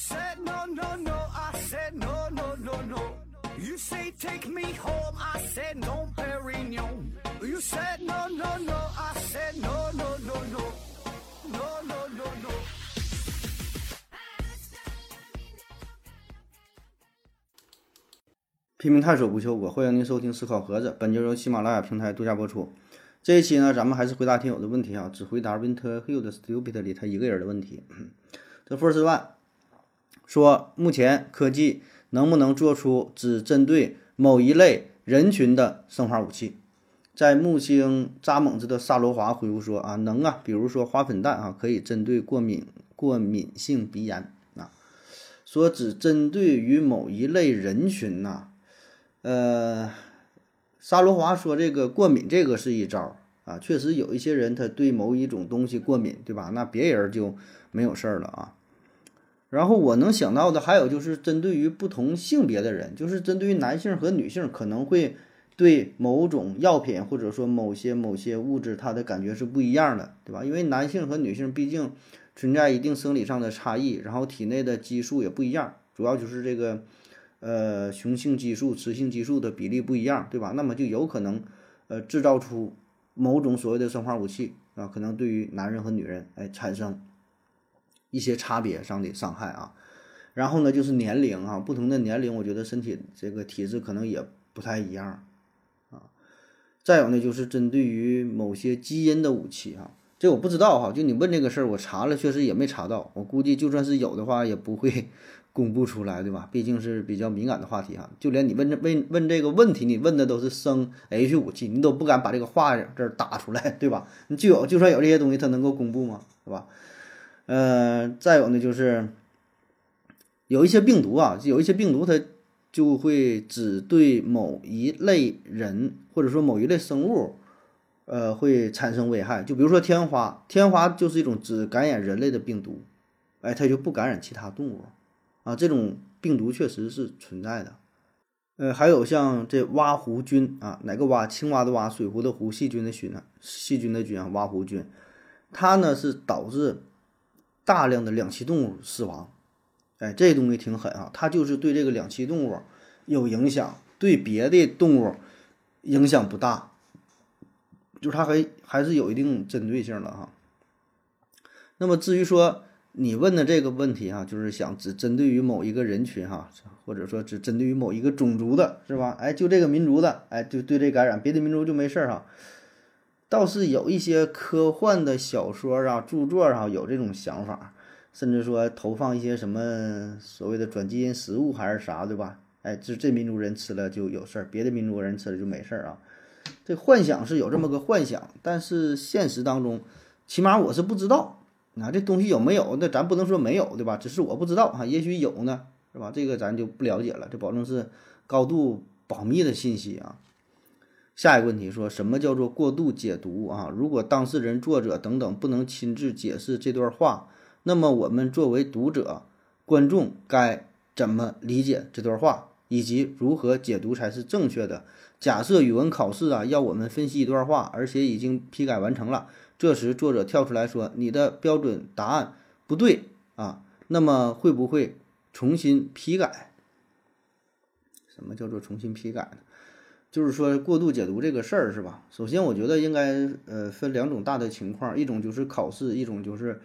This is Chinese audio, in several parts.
said no, no, no. I said no, no, no, no. You say take me home. I said no, Perignon. You said no, no, no. I said no, no, no, no. No, no, no, no. 拼命探索不求果，欢迎您收听思考盒子。本节由喜马拉雅平台独家播出。这一期呢，咱们还是回答听友的问题啊，只回答 Winter Hill 的 Stupid 里他一个人的问题。这 First One 说，目前科技能不能做出只针对某一类人群的生化武器？在木星扎猛子的萨罗华回复说啊，能啊，比如说花粉弹啊，可以针对过敏过敏性鼻炎啊。说只针对于某一类人群呐、呃，沙罗华说这个过敏这个是一招啊，确实有一些人他对某一种东西过敏，对吧？那别人就没有事儿了啊。然后我能想到的还有就是针对于不同性别的人，就是针对于男性和女性可能会对某种药品或者说某些某些物质它的感觉是不一样的，对吧？因为男性和女性毕竟存在一定生理上的差异，然后体内的激素也不一样，主要就是这个。呃，雄性激素、雌性激素的比例不一样，对吧？那么就有可能，呃，制造出某种所谓的生化武器啊，可能对于男人和女人，哎，产生一些差别上的伤害啊。然后呢，就是年龄啊，不同的年龄，我觉得身体这个体质可能也不太一样啊。再有呢，就是针对于某些基因的武器哈、这我不知道哈。就你问这个事儿，我查了，确实也没查到。我估计就算是有的话，也不会。公布出来，对吧？毕竟是比较敏感的话题哈，就连你问这问问这个问题，你问的都是生 H 武器，你都不敢把这个话这儿打出来，对吧？你就有就算有这些东西，它能够公布吗？是吧？呃，再有呢，就是有一些病毒啊，有一些病毒它就会只对某一类人或者说某一类生物，呃，会产生危害。就比如说天花，天花就是一种只感染人类的病毒，哎，它就不感染其他动物。啊，这种病毒确实是存在的，呃，还有像这蛙弧菌啊，哪个蛙？青蛙的蛙，水壶的壶，细菌的菌啊，细菌的菌啊，蛙弧菌，它呢是导致大量的两栖动物死亡，哎，这东西挺狠啊，它就是对这个两栖动物有影响，对别的动物影响不大，就是它还还是有一定针对性的哈。那么至于说，你问的这个问题哈，就是想只针对于某一个人群哈，或者说只针对于某一个种族的，是吧？哎，就这个民族的，哎，就对这感染，别的民族就没事哈。倒是有一些科幻的小说啊、著作啊有这种想法，甚至说投放一些什么所谓的转基因食物还是啥，对吧？哎，这这民族人吃了就有事儿，别的民族人吃了就没事儿啊。这幻想是有这么个幻想，但是现实当中，起码我是不知道。那这东西有没有？那咱不能说没有，对吧？只是我不知道哈，也许有呢，是吧？这个咱就不了解了，这保证是高度保密的信息啊。下一个问题说什么叫做过度解读啊？如果当事人、作者等等不能亲自解释这段话，那么我们作为读者、观众该怎么理解这段话，以及如何解读才是正确的？假设语文考试啊要我们分析一段话，而且已经批改完成了。这时，作者跳出来说：“你的标准答案不对啊，那么会不会重新批改？什么叫做重新批改呢？就是说过度解读这个事儿是吧？首先，我觉得应该呃分两种大的情况，一种就是考试，一种就是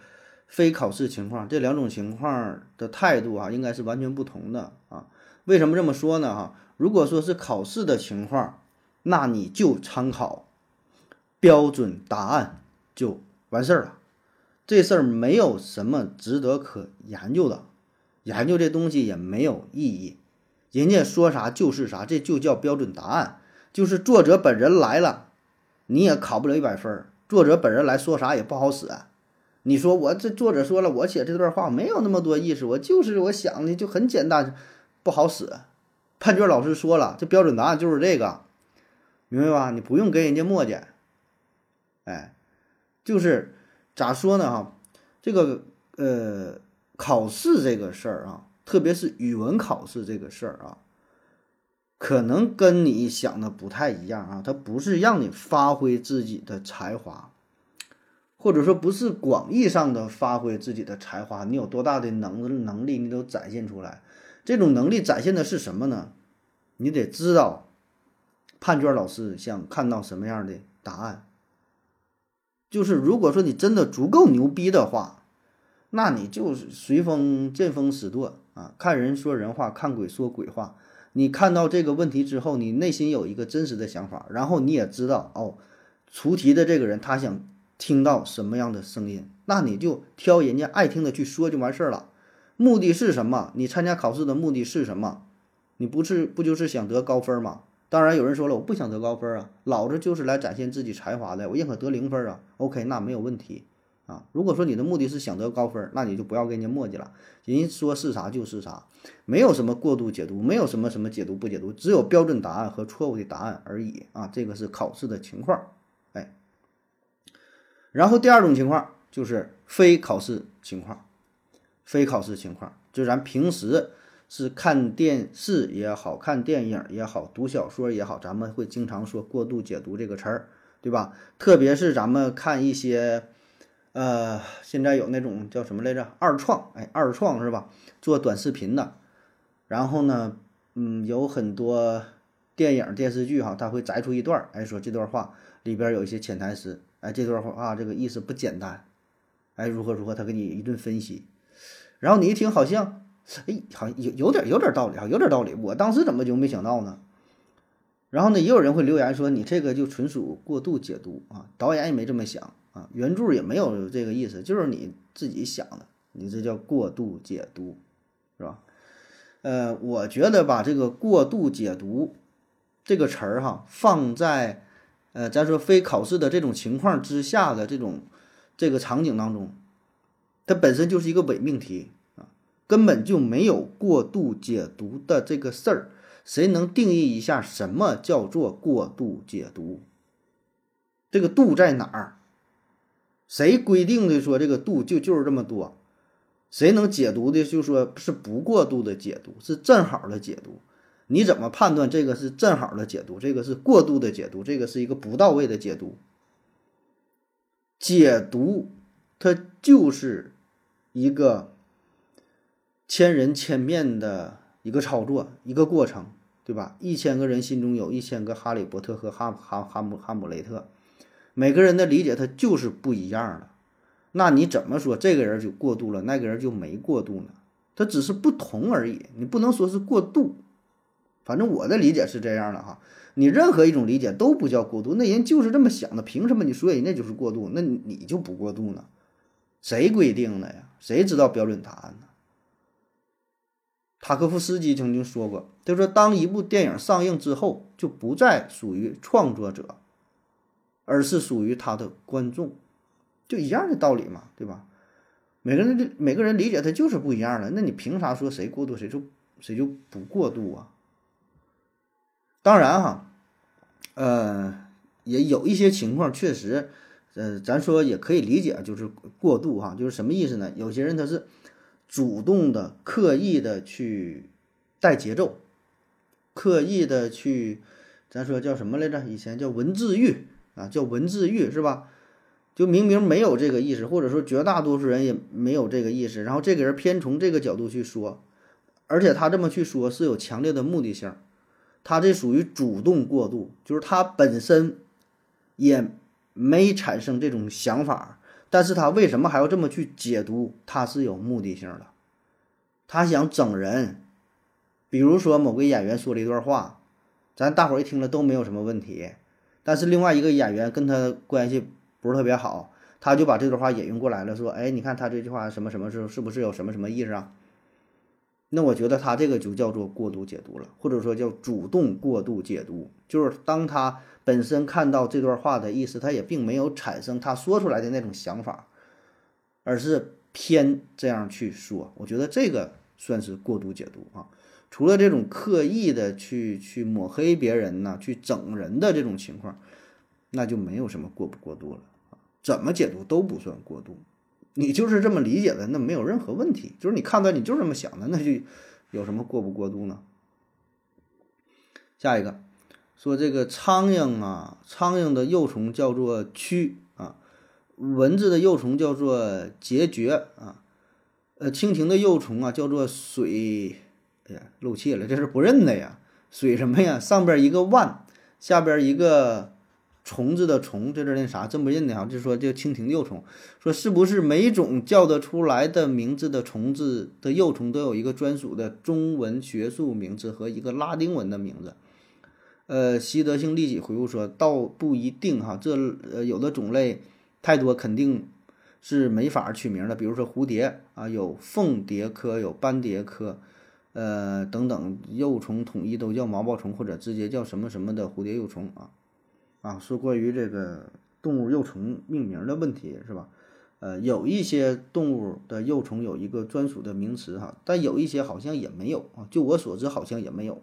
非考试情况。这两种情况的态度啊，应该是完全不同的啊。为什么这么说呢？哈，如果说是考试的情况，那你就参考标准答案。”就完事儿了，这事儿没有什么值得可研究的，研究这东西也没有意义。人家说啥就是啥，这就叫标准答案。就是作者本人来了，你也考不了一百分。作者本人来说啥也不好使。你说我这作者说了，我写这段话没有那么多意思，我就是我想的就很简单，不好使。判卷老师说了，这标准答案就是这个，明白吧？你不用跟人家磨叽，哎。就是咋说呢？哈，这个呃，考试这个事儿啊，特别是语文考试这个事儿啊，可能跟你想的不太一样啊。它不是让你发挥自己的才华，或者说不是广义上的发挥自己的才华，你有多大的能能力，你都展现出来。这种能力展现的是什么呢？你得知道判卷老师想看到什么样的答案。就是如果说你真的足够牛逼的话，那你就是随风见风使舵啊，看人说人话，看鬼说鬼话。你看到这个问题之后，你内心有一个真实的想法，然后你也知道哦，出题的这个人他想听到什么样的声音，那你就挑人家爱听的去说就完事儿了。目的是什么？你参加考试的目的是什么？你不是不就是想得高分吗？当然有人说了，我不想得高分啊，老子就是来展现自己才华的，我宁可得零分啊。OK，那没有问题啊。如果说你的目的是想得高分，那你就不要跟人家磨叽了，人家说是啥就是啥，没有什么过度解读，没有什么什么解读不解读，只有标准答案和错误的答案而已啊。这个是考试的情况，哎。然后第二种情况就是非考试情况。非考试情况，就咱平时是看电视也好看电影也好，读小说也好，咱们会经常说过度解读这个词儿，对吧？特别是咱们看一些，呃，现在有那种叫什么来着？二创，哎，二创是吧？做短视频的，然后呢，嗯，有很多电影电视剧哈，他会摘出一段，哎，说这段话里边有一些潜台词，哎，这段话啊这个意思不简单，哎，如何如何，他给你一顿分析。然后你一听，好像，哎，好像有有点有点道理啊，有点道理。我当时怎么就没想到呢？然后呢，也有人会留言说你这个就纯属过度解读啊，导演也没这么想啊，原著也没有这个意思，就是你自己想的，你这叫过度解读，是吧？呃，我觉得把这个过度解读这个词儿哈，放在呃咱说非考试的这种情况之下的这种这个场景当中。它本身就是一个伪命题啊，根本就没有过度解读的这个事儿。谁能定义一下什么叫做过度解读？这个度在哪儿？谁规定的说这个度就就是这么多？谁能解读的就说是不过度的解读，是正好的解读？你怎么判断这个是正好的解读？这个是过度的解读？这个是一个不到位的解读？解读它就是。一个千人千面的一个操作，一个过程，对吧？一千个人心中有一千个哈利波特和哈哈哈姆哈姆雷特，每个人的理解他就是不一样的。那你怎么说这个人就过度了，那个人就没过度呢？他只是不同而已，你不能说是过度。反正我的理解是这样的哈，你任何一种理解都不叫过度，那人就是这么想的，凭什么你说人家就是过度，那你就不过度呢？谁规定的呀？谁知道标准答案呢？塔科夫斯基曾经说过，他说：“当一部电影上映之后，就不再属于创作者，而是属于他的观众，就一样的道理嘛，对吧？每个人的每个人理解他就是不一样的，那你凭啥说谁过度，谁就谁就不过度啊？当然哈，呃，也有一些情况确实。”呃，咱说也可以理解，就是过度哈，就是什么意思呢？有些人他是主动的、刻意的去带节奏，刻意的去，咱说叫什么来着？以前叫文字狱啊，叫文字狱是吧？就明明没有这个意识，或者说绝大多数人也没有这个意识，然后这个人偏从这个角度去说，而且他这么去说是有强烈的目的性，他这属于主动过度，就是他本身也。没产生这种想法，但是他为什么还要这么去解读？他是有目的性的，他想整人。比如说某个演员说了一段话，咱大伙一听了都没有什么问题，但是另外一个演员跟他关系不是特别好，他就把这段话引用过来了，说：“哎，你看他这句话什么什么是是不是有什么什么意思啊？”那我觉得他这个就叫做过度解读了，或者说叫主动过度解读，就是当他本身看到这段话的意思，他也并没有产生他说出来的那种想法，而是偏这样去说。我觉得这个算是过度解读啊。除了这种刻意的去去抹黑别人呢，去整人的这种情况，那就没有什么过不过度了。怎么解读都不算过度。你就是这么理解的，那没有任何问题。就是你看到你就这么想的，那就有什么过不过度呢？下一个说这个苍蝇啊，苍蝇的幼虫叫做蛆啊，蚊子的幼虫叫做孑孓啊，呃，蜻蜓的幼虫啊叫做水，哎呀，漏气了，这是不认的呀。水什么呀？上边一个万，下边一个虫子的虫，这字念啥？真不认的哈。就说这蜻蜓幼虫，说是不是每种叫得出来的名字的虫子的幼虫都有一个专属的中文学术名字和一个拉丁文的名字？呃，习德性立即回复说，倒不一定哈，这呃有的种类太多，肯定是没法取名的。比如说蝴蝶啊，有凤蝶科，有斑蝶科。呃，等等，幼虫统一都叫毛毛虫，或者直接叫什么什么的蝴蝶幼虫啊，啊，说关于这个动物幼虫命名的问题是吧？呃，有一些动物的幼虫有一个专属的名词哈，但有一些好像也没有啊，就我所知好像也没有，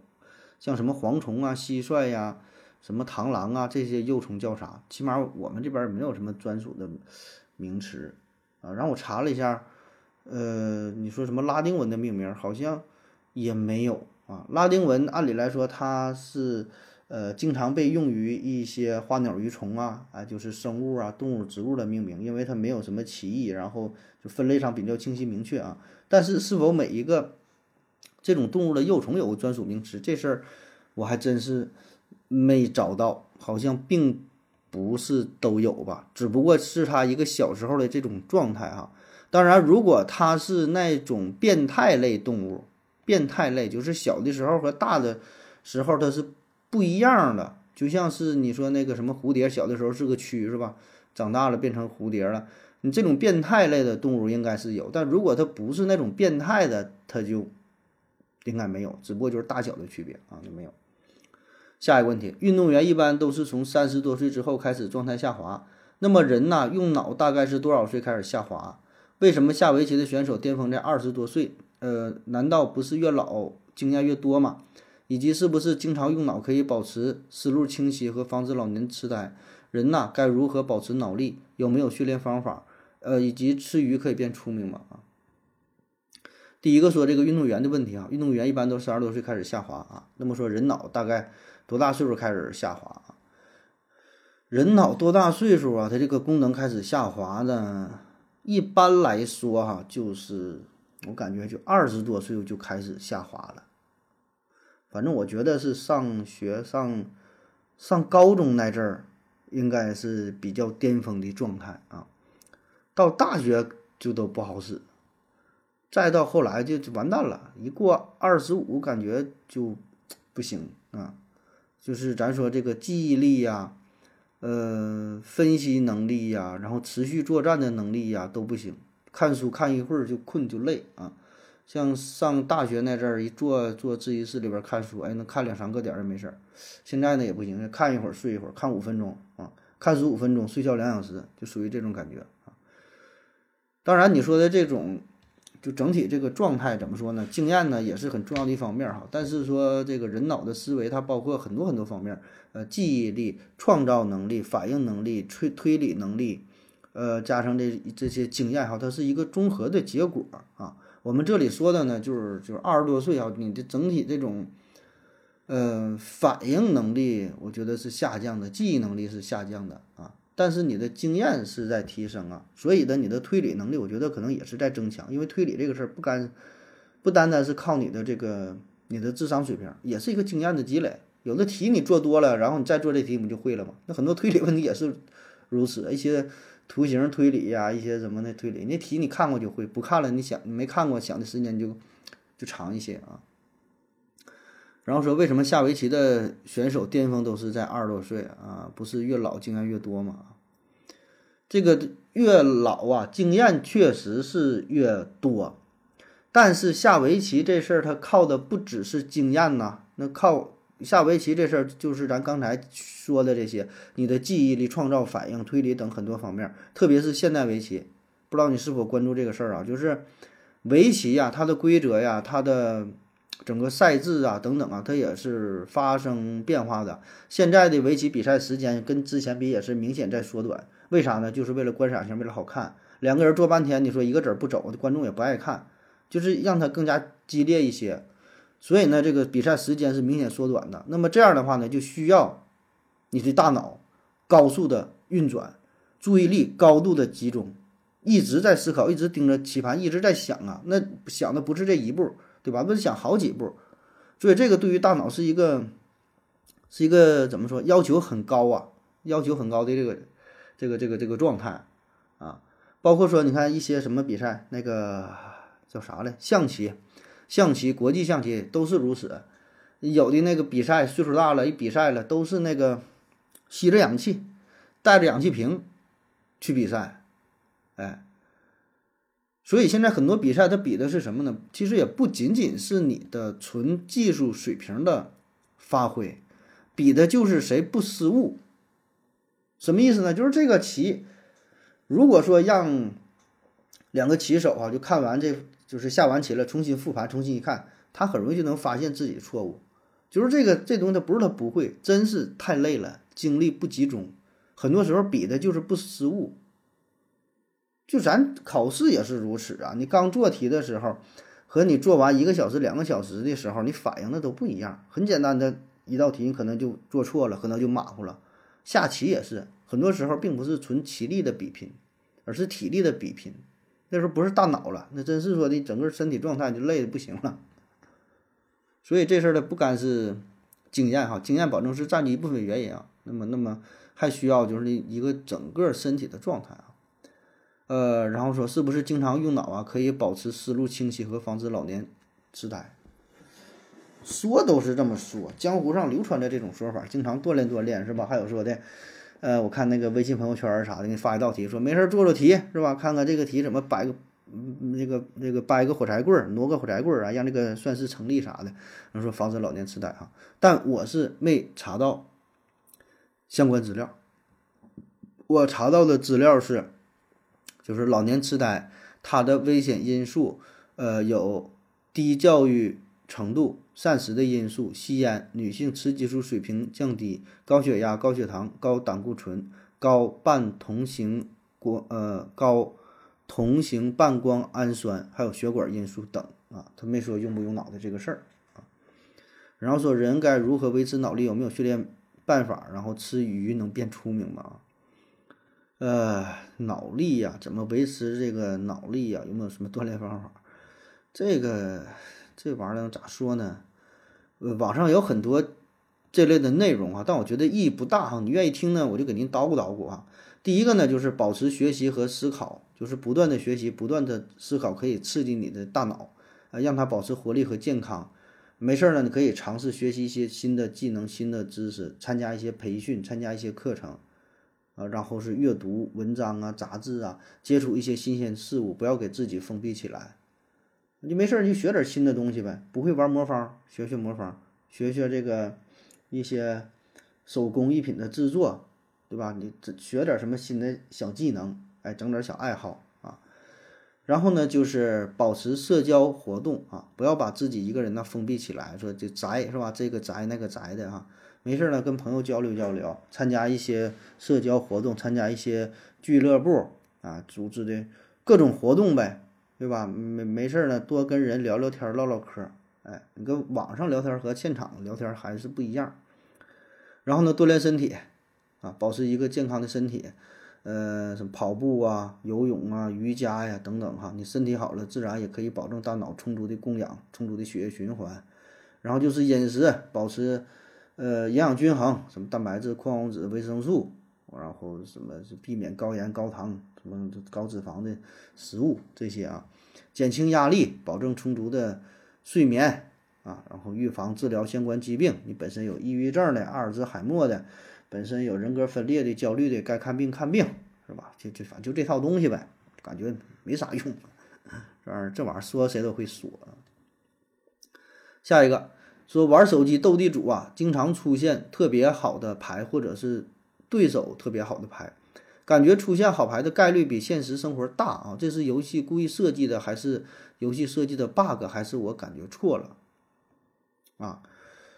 像什么蝗虫啊、蟋蟀呀、什么螳螂啊这些幼虫叫啥？起码我们这边没有什么专属的名词啊。然后我查了一下，呃，你说什么拉丁文的命名好像。也没有啊，拉丁文按理来说它是呃经常被用于一些花鸟鱼虫啊，啊就是生物啊、动物、植物的命名，因为它没有什么歧义，然后就分类上比较清晰明确啊。但是是否每一个这种动物的幼虫有个专属名词，这事儿我还真是没找到，好像并不是都有吧，只不过是它一个小时候的这种状态哈。当然，如果它是那种变态类动物。变态类就是小的时候和大的时候它是不一样的，就像是你说那个什么蝴蝶，小的时候是个蛆是吧？长大了变成蝴蝶了。你这种变态类的动物应该是有，但如果它不是那种变态的，它就应该没有，只不过就是大小的区别啊，就没有。下一个问题，运动员一般都是从三十多岁之后开始状态下滑，那么人呢，用脑大概是多少岁开始下滑？为什么下围棋的选手巅峰在二十多岁？呃，难道不是越老经验越多吗？以及是不是经常用脑可以保持思路清晰和防止老年痴呆？人呐，该如何保持脑力？有没有训练方法？呃，以及吃鱼可以变聪明吗？啊，第一个说这个运动员的问题啊，运动员一般都三十多岁开始下滑啊。那么说人脑大概多大岁数开始下滑啊？人脑多大岁数啊？它这个功能开始下滑呢？一般来说哈，就是。我感觉就二十多岁就开始下滑了，反正我觉得是上学上上高中那阵儿，应该是比较巅峰的状态啊。到大学就都不好使，再到后来就就完蛋了。一过二十五，感觉就不行啊。就是咱说这个记忆力呀，呃，分析能力呀，然后持续作战的能力呀都不行。看书看一会儿就困就累啊，像上大学那阵儿一坐坐自习室里边看书，哎，能看两三个点儿也没事儿。现在呢也不行，看一会儿睡一会儿，看五分钟啊，看书五分钟，睡觉两小时，就属于这种感觉啊。当然你说的这种，就整体这个状态怎么说呢？经验呢也是很重要的一方面哈。但是说这个人脑的思维，它包括很多很多方面，呃，记忆力、创造能力、反应能力、推推理能力。呃，加上这这些经验哈，它是一个综合的结果啊。我们这里说的呢，就是就是二十多岁啊，你的整体这种，呃，反应能力，我觉得是下降的，记忆能力是下降的啊。但是你的经验是在提升啊，所以呢，你的推理能力，我觉得可能也是在增强。因为推理这个事儿不干，不单单是靠你的这个你的智商水平，也是一个经验的积累。有的题你做多了，然后你再做这题，你就会了嘛。那很多推理问题也是如此，一些。图形推理呀，一些什么的推理，那题你看过就会，不看了你想没看过，想的时间就就长一些啊。然后说为什么下围棋的选手巅峰都是在二十多岁啊？不是越老经验越多吗？这个越老啊，经验确实是越多，但是下围棋这事儿它靠的不只是经验呐，那靠。下围棋这事儿就是咱刚才说的这些，你的记忆力、创造反应、推理等很多方面，特别是现代围棋，不知道你是否关注这个事儿啊？就是围棋呀，它的规则呀，它的整个赛制啊等等啊，它也是发生变化的。现在的围棋比赛时间跟之前比也是明显在缩短，为啥呢？就是为了观赏性，为了好看。两个人坐半天，你说一个子儿不走，观众也不爱看，就是让它更加激烈一些。所以呢，这个比赛时间是明显缩短的。那么这样的话呢，就需要你的大脑高速的运转，注意力高度的集中，一直在思考，一直盯着棋盘，一直在想啊。那想的不是这一步，对吧？那是想好几步。所以这个对于大脑是一个，是一个怎么说？要求很高啊，要求很高的这个，这个这个这个状态啊。包括说，你看一些什么比赛，那个叫啥来？象棋，象棋，国际象棋都是如此。有的那个比赛岁数大了，一比赛了，都是那个吸着氧气，带着氧气瓶去比赛，哎。所以现在很多比赛，它比的是什么呢？其实也不仅仅是你的纯技术水平的发挥，比的就是谁不失误。什么意思呢？就是这个棋，如果说让两个棋手啊，就看完这就是下完棋了，重新复盘，重新一看，他很容易就能发现自己的错误。就是这个这东西，他不是他不会，真是太累了，精力不集中，很多时候比的就是不失误。就咱考试也是如此啊！你刚做题的时候，和你做完一个小时、两个小时的时候，你反应的都不一样。很简单的一道题，你可能就做错了，可能就马虎了。下棋也是，很多时候并不是纯棋力的比拼，而是体力的比拼。那时候不是大脑了，那真是说的整个身体状态就累的不行了。所以这事儿呢，不单是经验哈，经验保证是占据一部分原因啊。那么，那么还需要就是一个整个身体的状态啊。呃，然后说是不是经常用脑啊，可以保持思路清晰和防止老年痴呆？说都是这么说，江湖上流传的这种说法，经常锻炼锻炼是吧？还有说的，呃，我看那个微信朋友圈啥的，给你发一道题，说没事做做题是吧？看看这个题怎么摆个那个那个掰个火柴棍儿，挪个火柴棍儿啊，让这个算式成立啥的，然后说防止老年痴呆哈。但我是没查到相关资料，我查到的资料是。就是老年痴呆，它的危险因素，呃，有低教育程度、膳食的因素、吸烟、女性雌激素水平降低、高血压、高血糖、高胆固醇、高半同型光呃高同型半胱氨酸，还有血管因素等啊。他没说用不用脑的这个事儿啊。然后说人该如何维持脑力？有没有训练办法？然后吃鱼能变聪明吗？呃，脑力呀，怎么维持这个脑力呀？有没有什么锻炼方法？这个这玩意儿咋说呢？呃，网上有很多这类的内容啊，但我觉得意义不大哈。你愿意听呢，我就给您捣鼓捣鼓啊。第一个呢，就是保持学习和思考，就是不断的学习，不断的思考，可以刺激你的大脑，啊，让它保持活力和健康。没事儿呢，你可以尝试学习一些新的技能、新的知识，参加一些培训，参加一些课程。啊，然后是阅读文章啊、杂志啊，接触一些新鲜事物，不要给自己封闭起来。你没事儿就学点新的东西呗，不会玩魔方，学学魔方，学学这个一些手工艺品的制作，对吧？你学点什么新的小技能，哎，整点小爱好啊。然后呢，就是保持社交活动啊，不要把自己一个人呢封闭起来，说这宅是吧？这个宅那个宅的啊。没事儿呢，跟朋友交流交流，参加一些社交活动，参加一些俱乐部啊，组织的各种活动呗，对吧？没没事儿呢，多跟人聊聊天，唠唠嗑。哎，你跟网上聊天和现场聊天还是不一样。然后呢，锻炼身体啊，保持一个健康的身体，呃，什么跑步啊、游泳啊、瑜伽呀等等哈。你身体好了，自然也可以保证大脑充足的供氧、充足的血液循环。然后就是饮食，保持。呃，营养均衡，什么蛋白质、矿物质、维生素，然后什么避免高盐、高糖、什么高脂肪的食物这些啊，减轻压力，保证充足的睡眠啊，然后预防治疗相关疾病。你本身有抑郁症的、阿尔兹海默的，本身有人格分裂的、焦虑的，该看病看病，是吧？就就反正就这套东西呗，感觉没啥用。这玩意儿这玩意儿说谁都会说。下一个。说玩手机斗地主啊，经常出现特别好的牌，或者是对手特别好的牌，感觉出现好牌的概率比现实生活大啊！这是游戏故意设计的，还是游戏设计的 bug，还是我感觉错了？啊，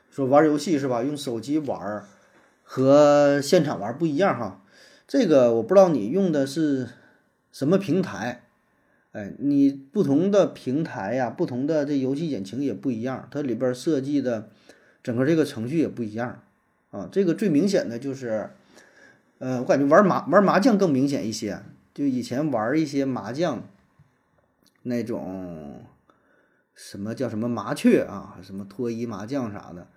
说玩游戏是吧？用手机玩和现场玩不一样哈。这个我不知道你用的是什么平台。哎，你不同的平台呀，不同的这游戏引擎也不一样，它里边设计的整个这个程序也不一样啊。这个最明显的就是呃，我感觉玩麻玩麻将更明显一些。就以前玩一些麻将，那种什么叫什么麻雀啊，什么脱衣麻将啥的，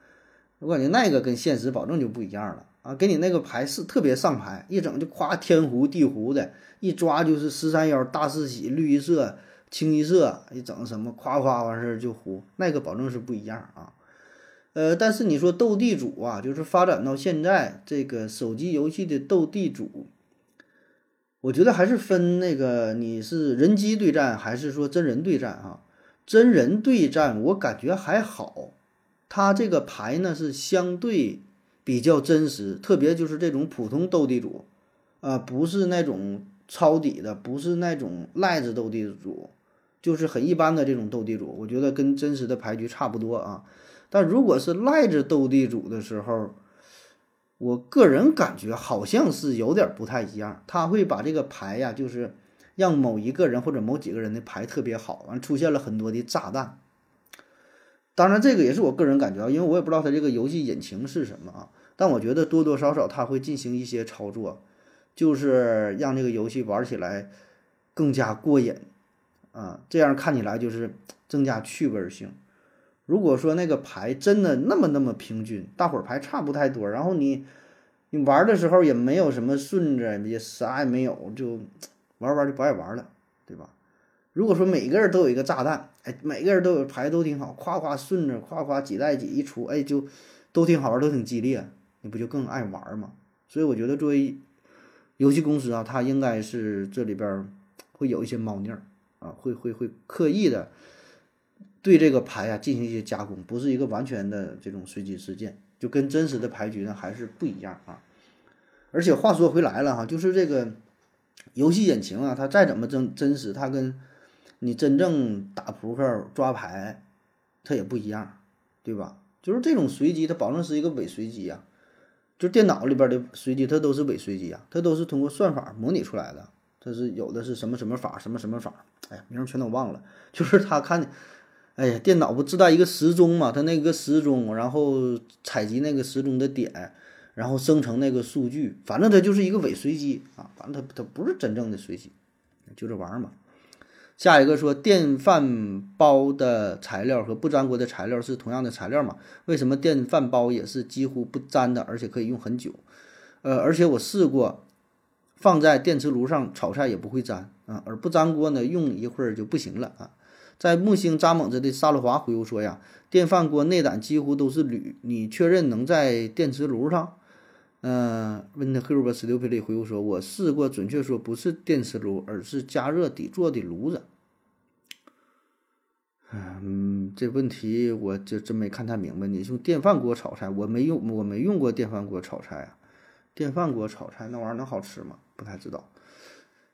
我感觉那个跟现实保证就不一样了啊！给你那个牌是特别上牌，一整就夸天胡地胡的，一抓就是十三幺大四喜绿一色清一色，一整什么夸夸完事儿就胡，那个保证是不一样啊。呃，但是你说斗地主啊，就是发展到现在这个手机游戏的斗地主。我觉得还是分那个你是人机对战还是说真人对战啊？真人对战我感觉还好，他这个牌呢是相对比较真实，特别就是这种普通斗地主，啊，不是那种抄底的，不是那种赖子斗地主，就是很一般的这种斗地主，我觉得跟真实的牌局差不多啊。但如果是赖着斗地主的时候，我个人感觉好像是有点不太一样，他会把这个牌呀，就是让某一个人或者某几个人的牌特别好，完出现了很多的炸弹。当然，这个也是我个人感觉啊，因为我也不知道他这个游戏引擎是什么啊，但我觉得多多少少他会进行一些操作，就是让这个游戏玩起来更加过瘾啊，这样看起来就是增加趣味性。如果说那个牌真的那么那么平均，大伙儿牌差不太多，然后你你玩的时候也没有什么顺着，也啥也没有，就玩玩就不爱玩了，对吧？如果说每个人都有一个炸弹，哎，每个人都有牌都挺好，夸夸顺着，夸夸几代几一出，哎，就都挺好玩，都挺激烈，你不就更爱玩吗？所以我觉得作为游戏公司啊，它应该是这里边会有一些猫腻儿啊，会会会刻意的。对这个牌啊进行一些加工，不是一个完全的这种随机事件，就跟真实的牌局呢还是不一样啊。而且话说回来了哈，就是这个游戏引擎啊，它再怎么真真实，它跟你真正打扑克抓牌，它也不一样，对吧？就是这种随机，它保证是一个伪随机呀。就电脑里边的随机，它都是伪随机啊，它都是通过算法模拟出来的。它是有的是什么什么法，什么什么法，哎呀，名儿全都忘了。就是他看。哎呀，电脑不自带一个时钟嘛？它那个时钟，然后采集那个时钟的点，然后生成那个数据，反正它就是一个伪随机啊。反正它它不是真正的随机，就这玩意儿嘛。下一个说电饭煲的材料和不粘锅的材料是同样的材料嘛？为什么电饭煲也是几乎不粘的，而且可以用很久？呃，而且我试过放在电磁炉上炒菜也不会粘啊，而不粘锅呢，用一会儿就不行了啊。在木星扎猛子的萨洛华回复说呀，电饭锅内胆几乎都是铝，你确认能在电磁炉上？嗯，Wind Hero Stupidly 回复说，我试过，准确说不是电磁炉，而是加热底座的炉子。嗯，这问题我就真没看太明白。你用电饭锅炒菜，我没用，我没用过电饭锅炒菜啊。电饭锅炒菜那玩意儿能好吃吗？不太知道。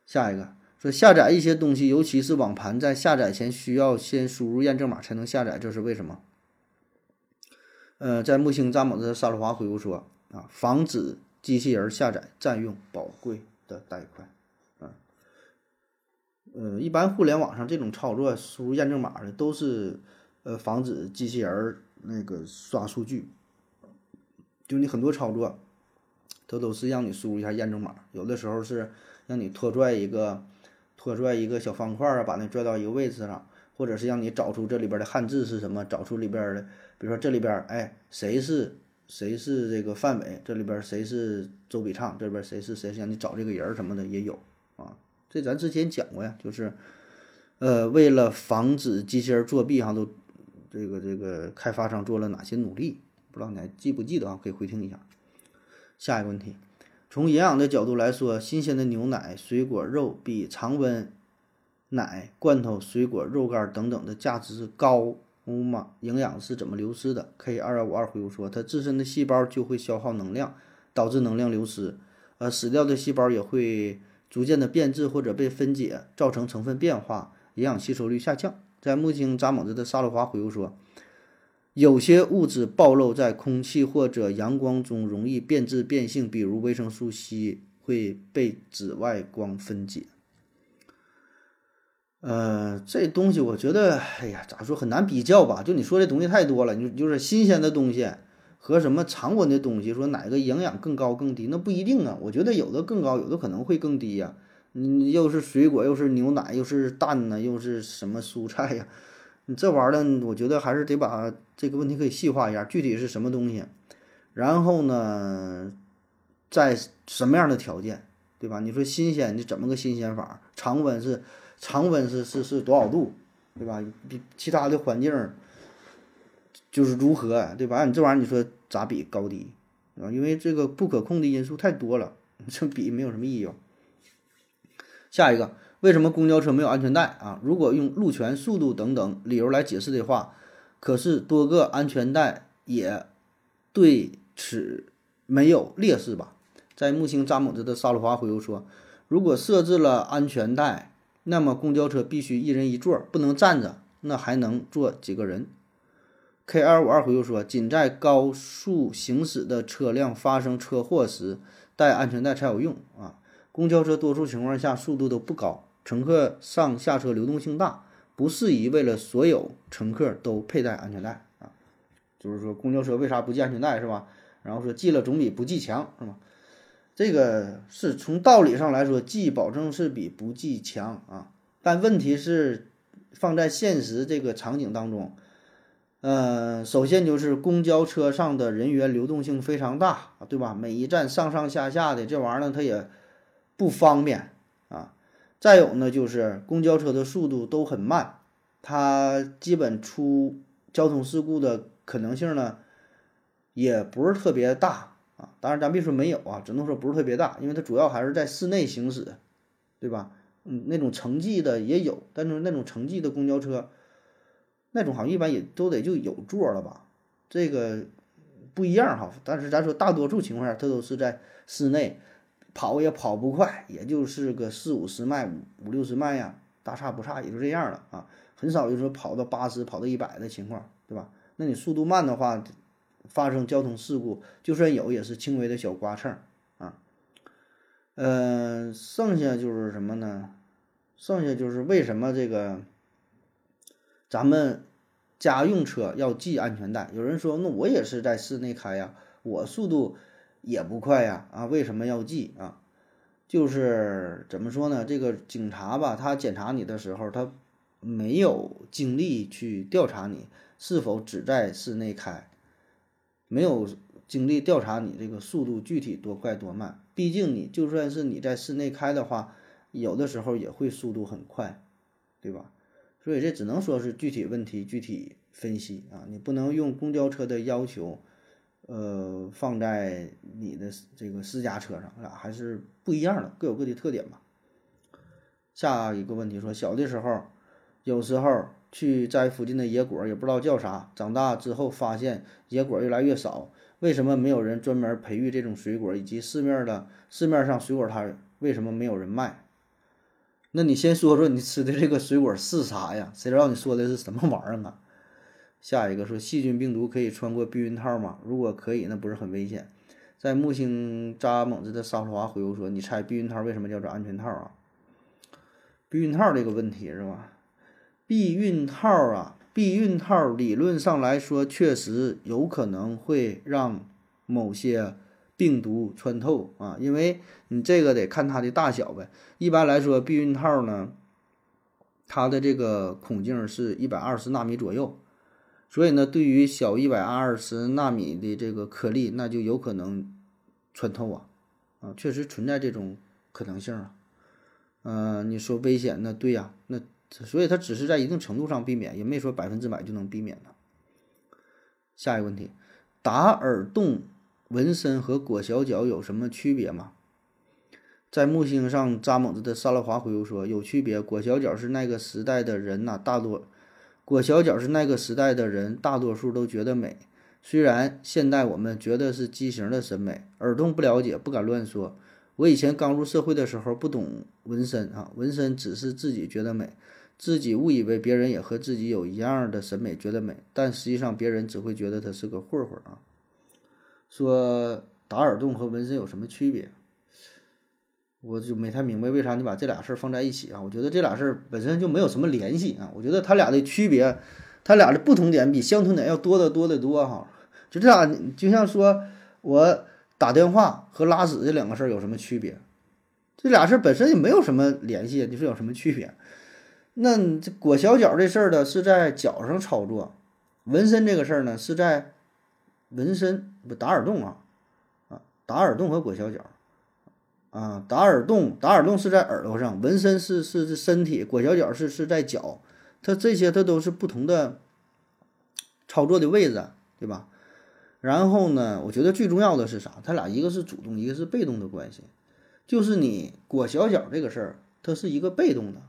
下一个。说下载一些东西，尤其是网盘，在下载前需要先输入验证码才能下载，这是为什么？呃，在木星詹姆斯沙鲁华回复说啊，防止机器人下载占用宝贵的带宽。啊，呃，一般互联网上这种操作输入验证码的都是呃防止机器人那个刷数据，就你很多操作，它都是让你输入一下验证码，有的时候是让你拖拽一个。拖拽一个小方块啊，把那拽到一个位置上，或者是让你找出这里边的汉字是什么，找出里边的，比如说这里边，哎，谁是谁是这个范伟，这里边谁是周笔畅，这边谁是谁，让你找这个人什么的也有啊。这咱之前讲过呀，就是，呃，为了防止机器人作弊哈，都这个这个开发商做了哪些努力？不知道你还记不记得啊？可以回听一下。下一个问题。从营养的角度来说，新鲜的牛奶、水果、肉比常温奶、罐头、水果、肉干等等的价值高吗？营养是怎么流失的？K 二幺五二回复说，它自身的细胞就会消耗能量，导致能量流失。呃，死掉的细胞也会逐渐的变质或者被分解，造成成分变化，营养吸收率下降。在木星扎猛子的沙洛华回复说。有些物质暴露在空气或者阳光中，容易变质变性，比如维生素 C 会被紫外光分解。呃，这东西我觉得，哎呀，咋说很难比较吧？就你说这东西太多了，你就是新鲜的东西和什么常温的东西，说哪个营养更高更低，那不一定啊。我觉得有的更高，有的可能会更低呀。你又是水果，又是牛奶，又是蛋呢，又是什么蔬菜呀？你这玩意儿，我觉得还是得把这个问题可以细化一下，具体是什么东西，然后呢，在什么样的条件，对吧？你说新鲜，你怎么个新鲜法？常温是常温是是是多少度，对吧？比其他的环境。就是如何，对吧？你这玩意儿，你说咋比高低啊？因为这个不可控的因素太多了，这比没有什么意义。下一个，为什么公交车没有安全带啊？如果用路权、速度等等理由来解释的话，可是多个安全带也对此没有劣势吧？在木星扎猛子的沙鲁华回复说，如果设置了安全带，那么公交车必须一人一座，不能站着，那还能坐几个人？K 二五二回复说，仅在高速行驶的车辆发生车祸时带安全带才有用啊。公交车多数情况下速度都不高，乘客上下车流动性大，不适宜为了所有乘客都佩戴安全带啊。就是说，公交车为啥不系安全带是吧？然后说系了总比不系强是吧？这个是从道理上来说，系保证是比不系强啊。但问题是放在现实这个场景当中。嗯，首先就是公交车上的人员流动性非常大，对吧？每一站上上下下的这玩意儿呢，它也不方便。再有呢，就是公交车的速度都很慢，它基本出交通事故的可能性呢，也不是特别大啊。当然，咱别说没有啊，只能说不是特别大，因为它主要还是在室内行驶，对吧？嗯，那种城际的也有，但是那种城际的公交车。那种好像一般也都得就有座了吧，这个不一样哈。但是咱说大多数情况下，它都是在室内跑也跑不快，也就是个四五十迈、五五六十迈呀，大差不差，也就这样了啊。很少就说跑到八十、跑到一百的情况，对吧？那你速度慢的话，发生交通事故，就算有也是轻微的小刮蹭啊。嗯，剩下就是什么呢？剩下就是为什么这个？咱们家用车要系安全带。有人说，那我也是在室内开呀，我速度也不快呀，啊，为什么要记啊？就是怎么说呢？这个警察吧，他检查你的时候，他没有精力去调查你是否只在室内开，没有精力调查你这个速度具体多快多慢。毕竟你就算是你在室内开的话，有的时候也会速度很快，对吧？所以这只能说是具体问题具体分析啊，你不能用公交车的要求，呃，放在你的这个私家车上，俩还是不一样的，各有各的特点吧。下一个问题说，小的时候有时候去摘附近的野果，也不知道叫啥，长大之后发现野果越来越少，为什么没有人专门培育这种水果？以及市面的市面上水果摊为什么没有人卖？那你先说说你吃的这个水果是啥呀？谁知道你说的是什么玩意儿啊？下一个说细菌病毒可以穿过避孕套吗？如果可以，那不是很危险？在木星扎猛子的沙华回复说：“你猜避孕套为什么叫做安全套啊？避孕套这个问题是吧？避孕套啊，避孕套理论上来说确实有可能会让某些。”病毒穿透啊，因为你这个得看它的大小呗。一般来说，避孕套呢，它的这个孔径是一百二十纳米左右，所以呢，对于小一百二十纳米的这个颗粒，那就有可能穿透啊，啊，确实存在这种可能性啊。嗯，你说危险？那对呀，那所以它只是在一定程度上避免，也没说百分之百就能避免的。下一个问题，打耳洞。纹身和裹小脚有什么区别吗？在木星上扎猛子的萨拉华回复说：“有区别。裹小脚是那个时代的人呐，大多裹小脚是那个时代的人，大多数都觉得美。虽然现在我们觉得是畸形的审美。耳洞不了解，不敢乱说。我以前刚入社会的时候不懂纹身啊，纹身只是自己觉得美，自己误以为别人也和自己有一样的审美，觉得美，但实际上别人只会觉得他是个混混啊。”说打耳洞和纹身有什么区别？我就没太明白为啥你把这俩事儿放在一起啊？我觉得这俩事儿本身就没有什么联系啊。我觉得他俩的区别，他俩的不同点比相同点要多得多得多哈。就这俩，就像说我打电话和拉屎这两个事儿有什么区别？这俩事儿本身也没有什么联系，你说有什么区别？那这裹小脚这事儿呢，是在脚上操作；纹身这个事儿呢，是在纹身不打耳洞啊啊，打耳洞和裹小脚啊，打耳洞打耳洞是在耳朵上，纹身是是身体，裹小脚是是在脚，它这些它都是不同的操作的位置，对吧？然后呢，我觉得最重要的是啥？它俩一个是主动，一个是被动的关系，就是你裹小脚这个事儿，它是一个被动的。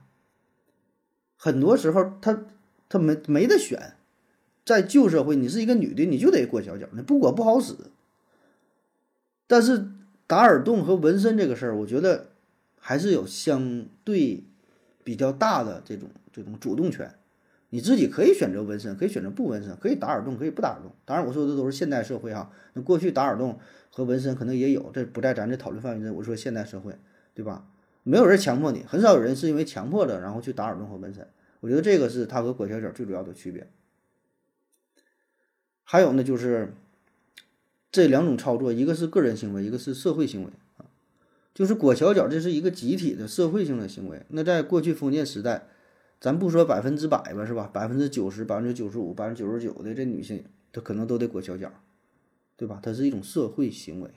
很多时候，他他没没得选，在旧社会，你是一个女的，你就得裹小脚，你不裹不好使。但是打耳洞和纹身这个事儿，我觉得还是有相对比较大的这种这种主动权。你自己可以选择纹身，可以选择不纹身，可以打耳洞，可以不打耳洞。当然，我说的都是现代社会哈。那过去打耳洞和纹身可能也有，这不在咱这讨论范围内。我说现代社会，对吧？没有人强迫你，很少有人是因为强迫的，然后去打耳洞和纹身。我觉得这个是它和裹小脚最主要的区别。还有呢，就是这两种操作，一个是个人行为，一个是社会行为啊。就是裹小脚，这是一个集体的社会性的行为。那在过去封建时代，咱不说百分之百吧，是吧？百分之九十、百分之九十五、百分之九十九的这女性，她可能都得裹小脚，对吧？它是一种社会行为。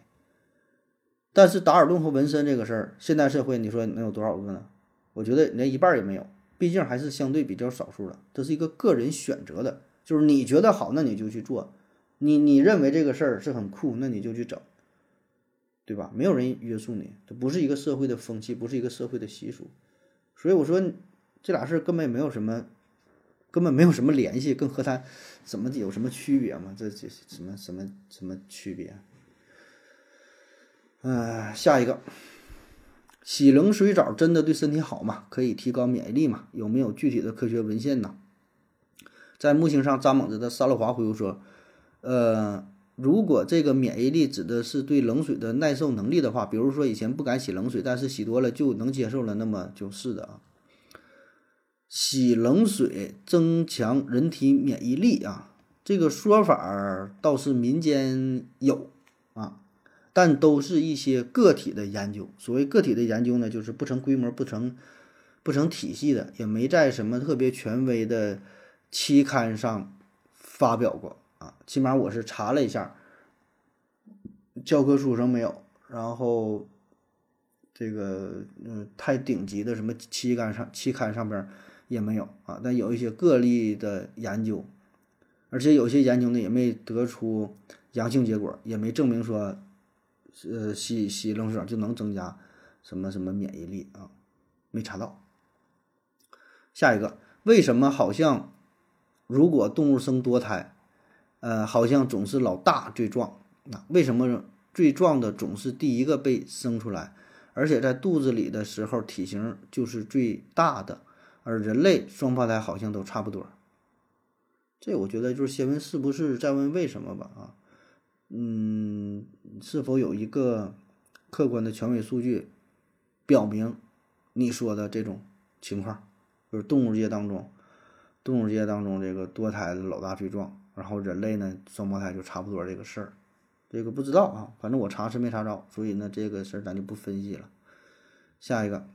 但是打耳洞和纹身这个事儿，现代社会你说能有多少个呢？我觉得连一半也没有。毕竟还是相对比较少数的，这是一个个人选择的，就是你觉得好，那你就去做，你你认为这个事儿是很酷，那你就去整，对吧？没有人约束你，这不是一个社会的风气，不是一个社会的习俗，所以我说这俩事儿根本没有什么，根本没有什么联系，更和它怎么有什么区别嘛？这这什么什么什么区别？嗯，下一个。洗冷水澡真的对身体好吗？可以提高免疫力吗？有没有具体的科学文献呢？在木星上扎猛子的沙洛华回复说：“呃，如果这个免疫力指的是对冷水的耐受能力的话，比如说以前不敢洗冷水，但是洗多了就能接受了，那么就是的啊。洗冷水增强人体免疫力啊，这个说法倒是民间有啊。”但都是一些个体的研究。所谓个体的研究呢，就是不成规模、不成不成体系的，也没在什么特别权威的期刊上发表过啊。起码我是查了一下，教科书上没有，然后这个嗯太顶级的什么期刊上期刊上边也没有啊。但有一些个例的研究，而且有些研究呢也没得出阳性结果，也没证明说。呃，洗洗冷水就能增加什么什么免疫力啊？没查到。下一个，为什么好像如果动物生多胎，呃，好像总是老大最壮？那为什么最壮的总是第一个被生出来，而且在肚子里的时候体型就是最大的？而人类双胞胎好像都差不多。这我觉得就是先问是不是，再问为什么吧？啊。嗯，是否有一个客观的权威数据表明你说的这种情况？就是动物界当中，动物界当中这个多胎的老大最壮，然后人类呢双胞胎就差不多这个事儿，这个不知道啊，反正我查是没查着，所以呢这个事儿咱就不分析了。下一个，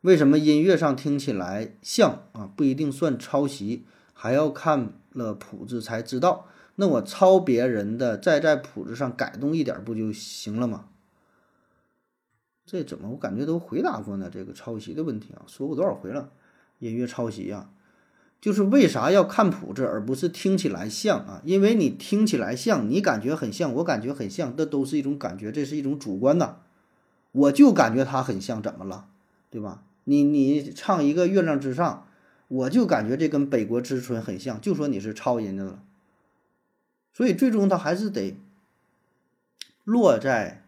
为什么音乐上听起来像啊不一定算抄袭，还要看了谱子才知道？那我抄别人的，再在谱子上改动一点不就行了吗？这怎么我感觉都回答过呢？这个抄袭的问题啊，说过多少回了？音乐抄袭呀，就是为啥要看谱子而不是听起来像啊？因为你听起来像，你感觉很像，我感觉很像，那都是一种感觉，这是一种主观的。我就感觉它很像，怎么了？对吧？你你唱一个月亮之上，我就感觉这跟北国之春很像，就说你是抄人家了。所以最终它还是得落在，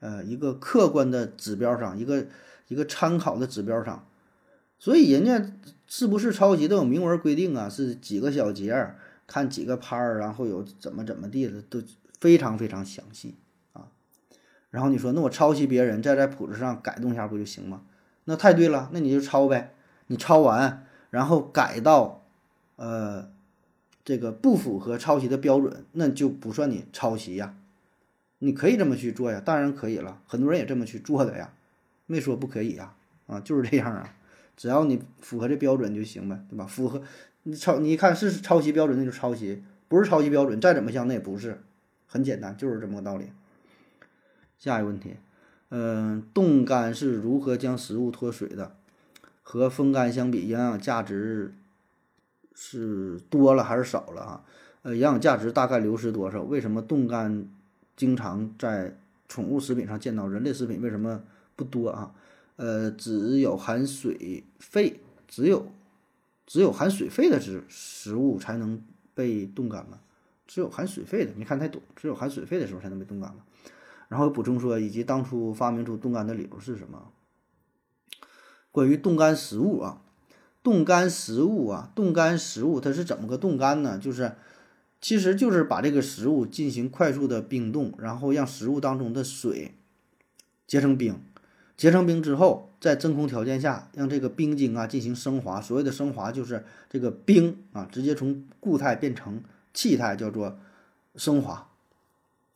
呃一个客观的指标上，一个一个参考的指标上。所以人家是不是抄袭都有明文规定啊？是几个小节，看几个拍儿，然后有怎么怎么地的，都非常非常详细啊。然后你说，那我抄袭别人，再在谱子上改动一下不就行吗？那太对了，那你就抄呗。你抄完，然后改到，呃。这个不符合抄袭的标准，那就不算你抄袭呀。你可以这么去做呀，当然可以了，很多人也这么去做的呀，没说不可以呀，啊，就是这样啊，只要你符合这标准就行呗，对吧？符合你抄，你一看是抄袭标准，那就抄袭；不是抄袭标准，再怎么像那也不是，很简单，就是这么个道理。下一个问题，嗯，冻干是如何将食物脱水的？和风干相比，营养价值是多了还是少了啊？呃，营养价值大概流失多少？为什么冻干？经常在宠物食品上见到，人类食品为什么不多啊？呃，只有含水沸，只有只有含水沸的食食物才能被冻干吗？只有含水沸的，没看太懂。只有含水沸的时候才能被冻干吗？然后补充说，以及当初发明出冻干的理由是什么？关于冻干食物啊，冻干食物啊，冻干食物它是怎么个冻干呢？就是。其实就是把这个食物进行快速的冰冻，然后让食物当中的水结成冰，结成冰之后，在真空条件下让这个冰晶啊进行升华。所谓的升华就是这个冰啊直接从固态变成气态，叫做升华，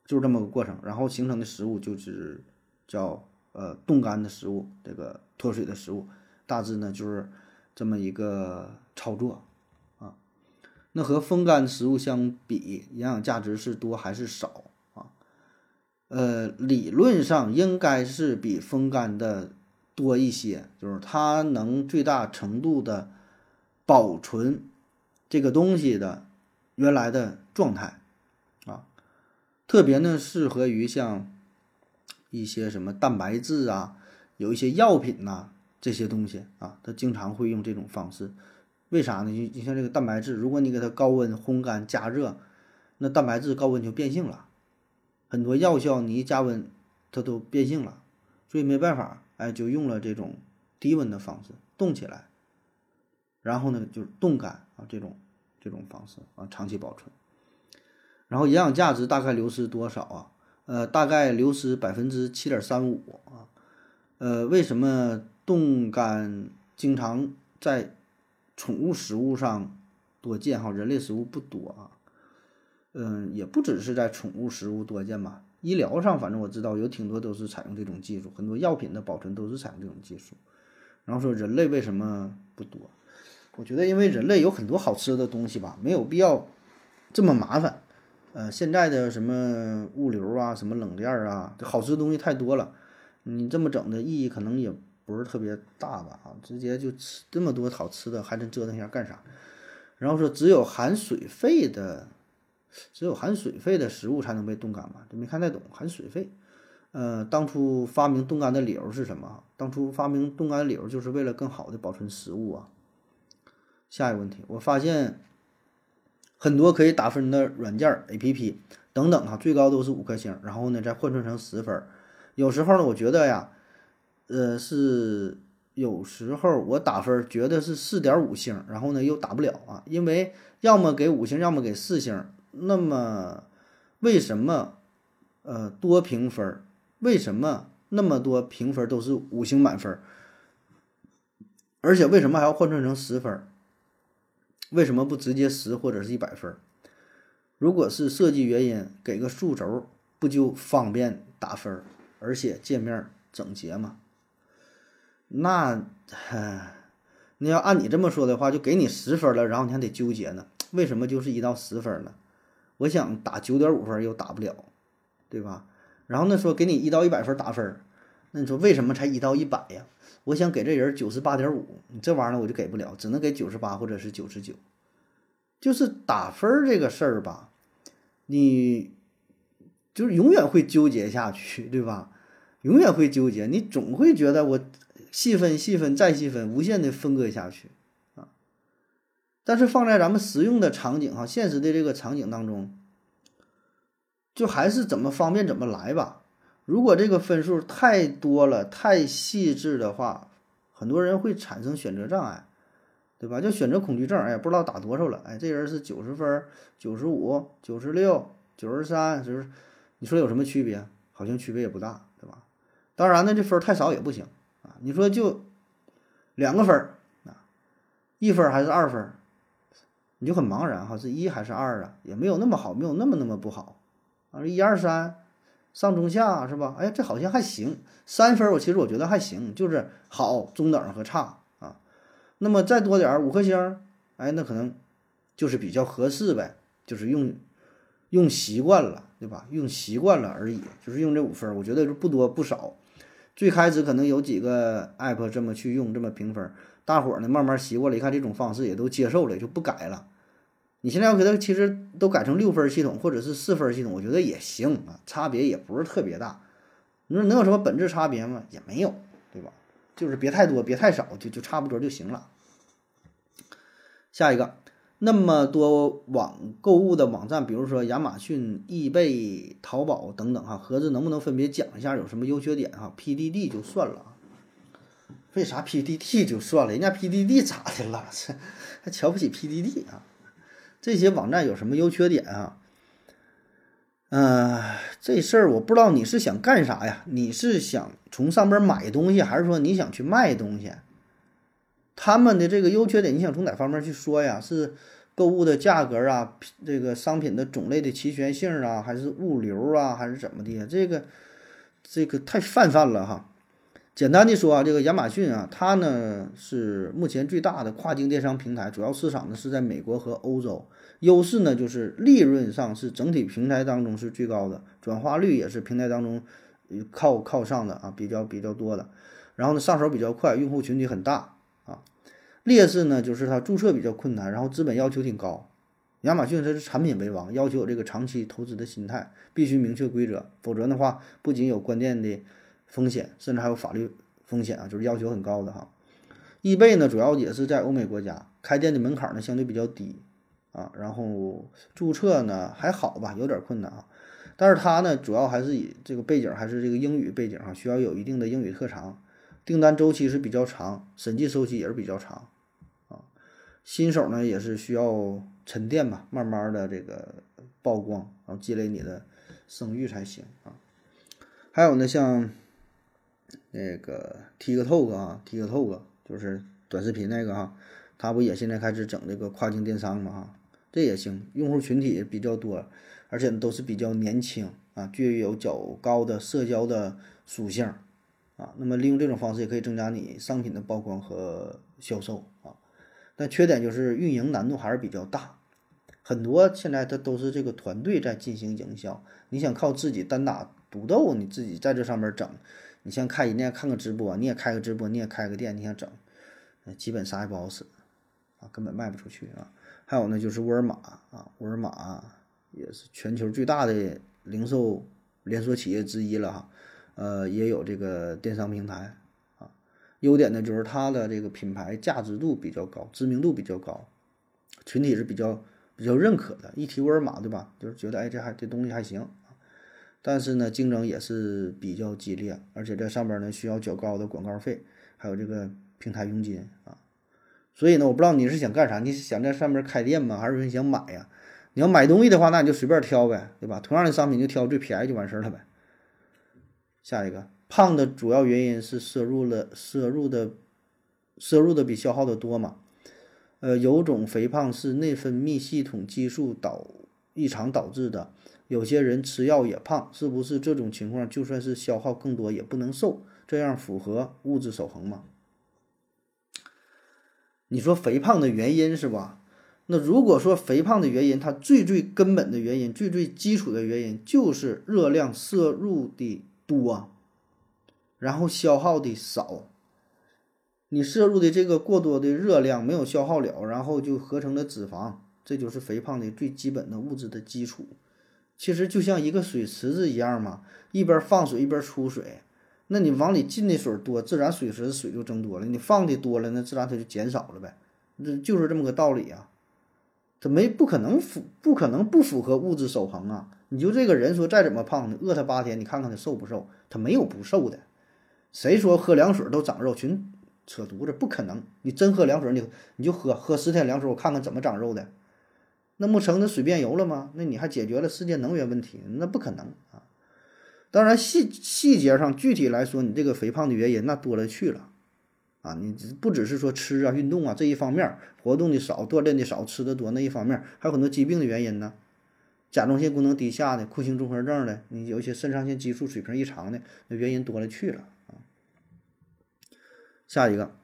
就是这么个过程。然后形成的食物就是叫呃冻干的食物，这个脱水的食物，大致呢就是这么一个操作啊。那和风干食物相比，营养价值是多还是少？呃，理论上应该是比风干的多一些，就是它能最大程度的保存这个东西的原来的状态啊。特别呢，适合于像一些什么蛋白质啊，有一些药品呐这些东西啊，它经常会用这种方式。为啥呢？就就像这个蛋白质，如果你给它高温烘干加热，那蛋白质高温就变性了。很多药效你一加温，它都变性了，所以没办法，哎，就用了这种低温的方式冻起来，然后呢就是冻干啊，这种这种方式啊，长期保存。然后营养价值大概流失多少啊？呃，大概流失百分之七点三五啊。呃，为什么冻干经常在？宠物食物上多见哈，人类食物不多啊。嗯，也不只是在宠物食物多见吧。医疗上，反正我知道有挺多都是采用这种技术，很多药品的保存都是采用这种技术。然后说人类为什么不多？我觉得因为人类有很多好吃的东西吧，没有必要这么麻烦。呃，现在的什么物流啊，什么冷链啊，好吃的东西太多了，你这么整的意义可能也。不是特别大吧？啊，直接就吃这么多好吃的，还能折腾一下干啥？然后说只有含水费的，只有含水费的食物才能被冻干嘛？就没看太懂含水费。呃，当初发明冻干的理由是什么？当初发明冻干理由就是为了更好的保存食物啊。下一个问题，我发现很多可以打分的软件 APP 等等哈，最高都是五颗星，然后呢再换算成十分。有时候呢，我觉得呀。呃，是有时候我打分觉得是四点五星，然后呢又打不了啊，因为要么给五星，要么给四星。那么为什么呃多评分？为什么那么多评分都是五星满分？而且为什么还要换算成十分？为什么不直接十或者是一百分？如果是设计原因，给个数轴不就方便打分，而且界面整洁吗？那，那要按你这么说的话，就给你十分了，然后你还得纠结呢？为什么就是一到十分呢？我想打九点五分又打不了，对吧？然后呢说给你一到一百分打分，那你说为什么才一到一百呀？我想给这人九十八点五，你这玩意儿呢我就给不了，只能给九十八或者是九十九。就是打分这个事儿吧，你就是永远会纠结下去，对吧？永远会纠结，你总会觉得我。细分、细分、再细分，无限的分割下去，但是放在咱们实用的场景哈，现实的这个场景当中，就还是怎么方便怎么来吧。如果这个分数太多了、太细致的话，很多人会产生选择障碍，对吧？就选择恐惧症，哎，不知道打多少了，哎，这人是九十分、九十五、九十六、九十三，就是你说有什么区别？好像区别也不大，对吧？当然呢，这分太少也不行啊。你说就两个分儿啊，一分还是二分？你就很茫然哈，是一还是二啊？也没有那么好，没有那么那么不好啊，一二三，上中下是吧？哎，这好像还行，三分我其实我觉得还行，就是好、中等和差啊。那么再多点五颗星，哎，那可能就是比较合适呗，就是用用习惯了，对吧？用习惯了而已，就是用这五分，我觉得是不多不少。最开始可能有几个 app 这么去用，这么评分，大伙儿呢慢慢习惯了，一看这种方式也都接受了，就不改了。你现在要给它其实都改成六分系统或者是四分系统，我觉得也行啊，差别也不是特别大。你说能有什么本质差别吗？也没有，对吧？就是别太多，别太少，就就差不多就行了。下一个，那么多网购物的网站，比如说亚马逊、易贝、淘宝等等哈，盒子能不能分别讲一下有什么优缺点哈？PDD 就算了，为啥 PDD 就算了？人家 PDD 咋的了？还瞧不起 PDD 啊？这些网站有什么优缺点啊？嗯，这事儿我不知道你是想干啥呀？你是想从上边买东西，还是说你想去卖东西？他们的这个优缺点，你想从哪方面去说呀？是购物的价格啊，这个商品的种类的齐全性啊，还是物流啊，还是怎么的？这个这个太泛泛了哈。简单的说啊，这个亚马逊啊，它呢是目前最大的跨境电商平台，主要市场呢是在美国和欧洲。优势呢就是利润上是整体平台当中是最高的，转化率也是平台当中靠靠上的啊，比较比较多的。然后呢上手比较快，用户群体很大。劣势呢就是它注册比较困难，然后资本要求挺高。亚马逊它是产品为王，要求有这个长期投资的心态，必须明确规则，否则的话不仅有关键的。风险甚至还有法律风险啊，就是要求很高的哈。易贝呢，主要也是在欧美国家开店的门槛呢相对比较低啊，然后注册呢还好吧，有点困难啊。但是它呢，主要还是以这个背景还是这个英语背景哈，需要有一定的英语特长，订单周期是比较长，审计周期也是比较长啊。新手呢也是需要沉淀吧，慢慢的这个曝光，然后积累你的声誉才行啊。还有呢，像。那个 TikTok 啊，TikTok 就是短视频那个哈，它不也现在开始整这个跨境电商嘛哈，这也行，用户群体比较多，而且都是比较年轻啊，具有较高的社交的属性啊。那么利用这种方式也可以增加你商品的曝光和销售啊。但缺点就是运营难度还是比较大，很多现在它都是这个团队在进行营销，你想靠自己单打独斗，你自己在这上面整。你像看人家看个直播，你也开个直播，你也开个店，你想整，基本啥也不好使，啊，根本卖不出去啊。还有呢，就是沃尔玛啊，沃尔玛也是全球最大的零售连锁企业之一了哈，呃，也有这个电商平台啊。优点呢，就是它的这个品牌价值度比较高，知名度比较高，群体是比较比较认可的。一提沃尔玛，对吧？就是觉得哎，这还这东西还行。但是呢，竞争也是比较激烈，而且在上边呢需要较高的广告费，还有这个平台佣金啊。所以呢，我不知道你是想干啥？你是想在上面开店吗？还是说你想买呀？你要买东西的话，那你就随便挑呗，对吧？同样的商品就挑最便宜就完事儿了呗。下一个，胖的主要原因是摄入了摄入的摄入的比消耗的多嘛？呃，有种肥胖是内分泌系统激素导异常导致的。有些人吃药也胖，是不是这种情况？就算是消耗更多也不能瘦，这样符合物质守恒吗？你说肥胖的原因是吧？那如果说肥胖的原因，它最最根本的原因、最最基础的原因就是热量摄入的多，然后消耗的少。你摄入的这个过多的热量没有消耗了，然后就合成了脂肪，这就是肥胖的最基本的物质的基础。其实就像一个水池子一样嘛，一边放水一边出水，那你往里进的水多，自然水池的水就增多了；你放的多了，那自然它就减少了呗。这就是这么个道理啊，它没不可能符，不可能不符合物质守恒啊。你就这个人说再怎么胖，你饿他八天，你看看他瘦不瘦？他没有不瘦的。谁说喝凉水都长肉？群扯犊子，不可能。你真喝凉水，你你就喝喝十天凉水，我看看怎么长肉的。那不成那水变油了吗？那你还解决了世界能源问题？那不可能啊！当然细细节上具体来说，你这个肥胖的原因那多了去了啊，你不只是说吃啊、运动啊这一方面，活动的少、锻炼的少、吃的多那一方面，还有很多疾病的原因呢。甲状腺功能低下的、库欣综合症的，你有一些肾上腺激素水平异常的，那原因多了去了啊。下一个。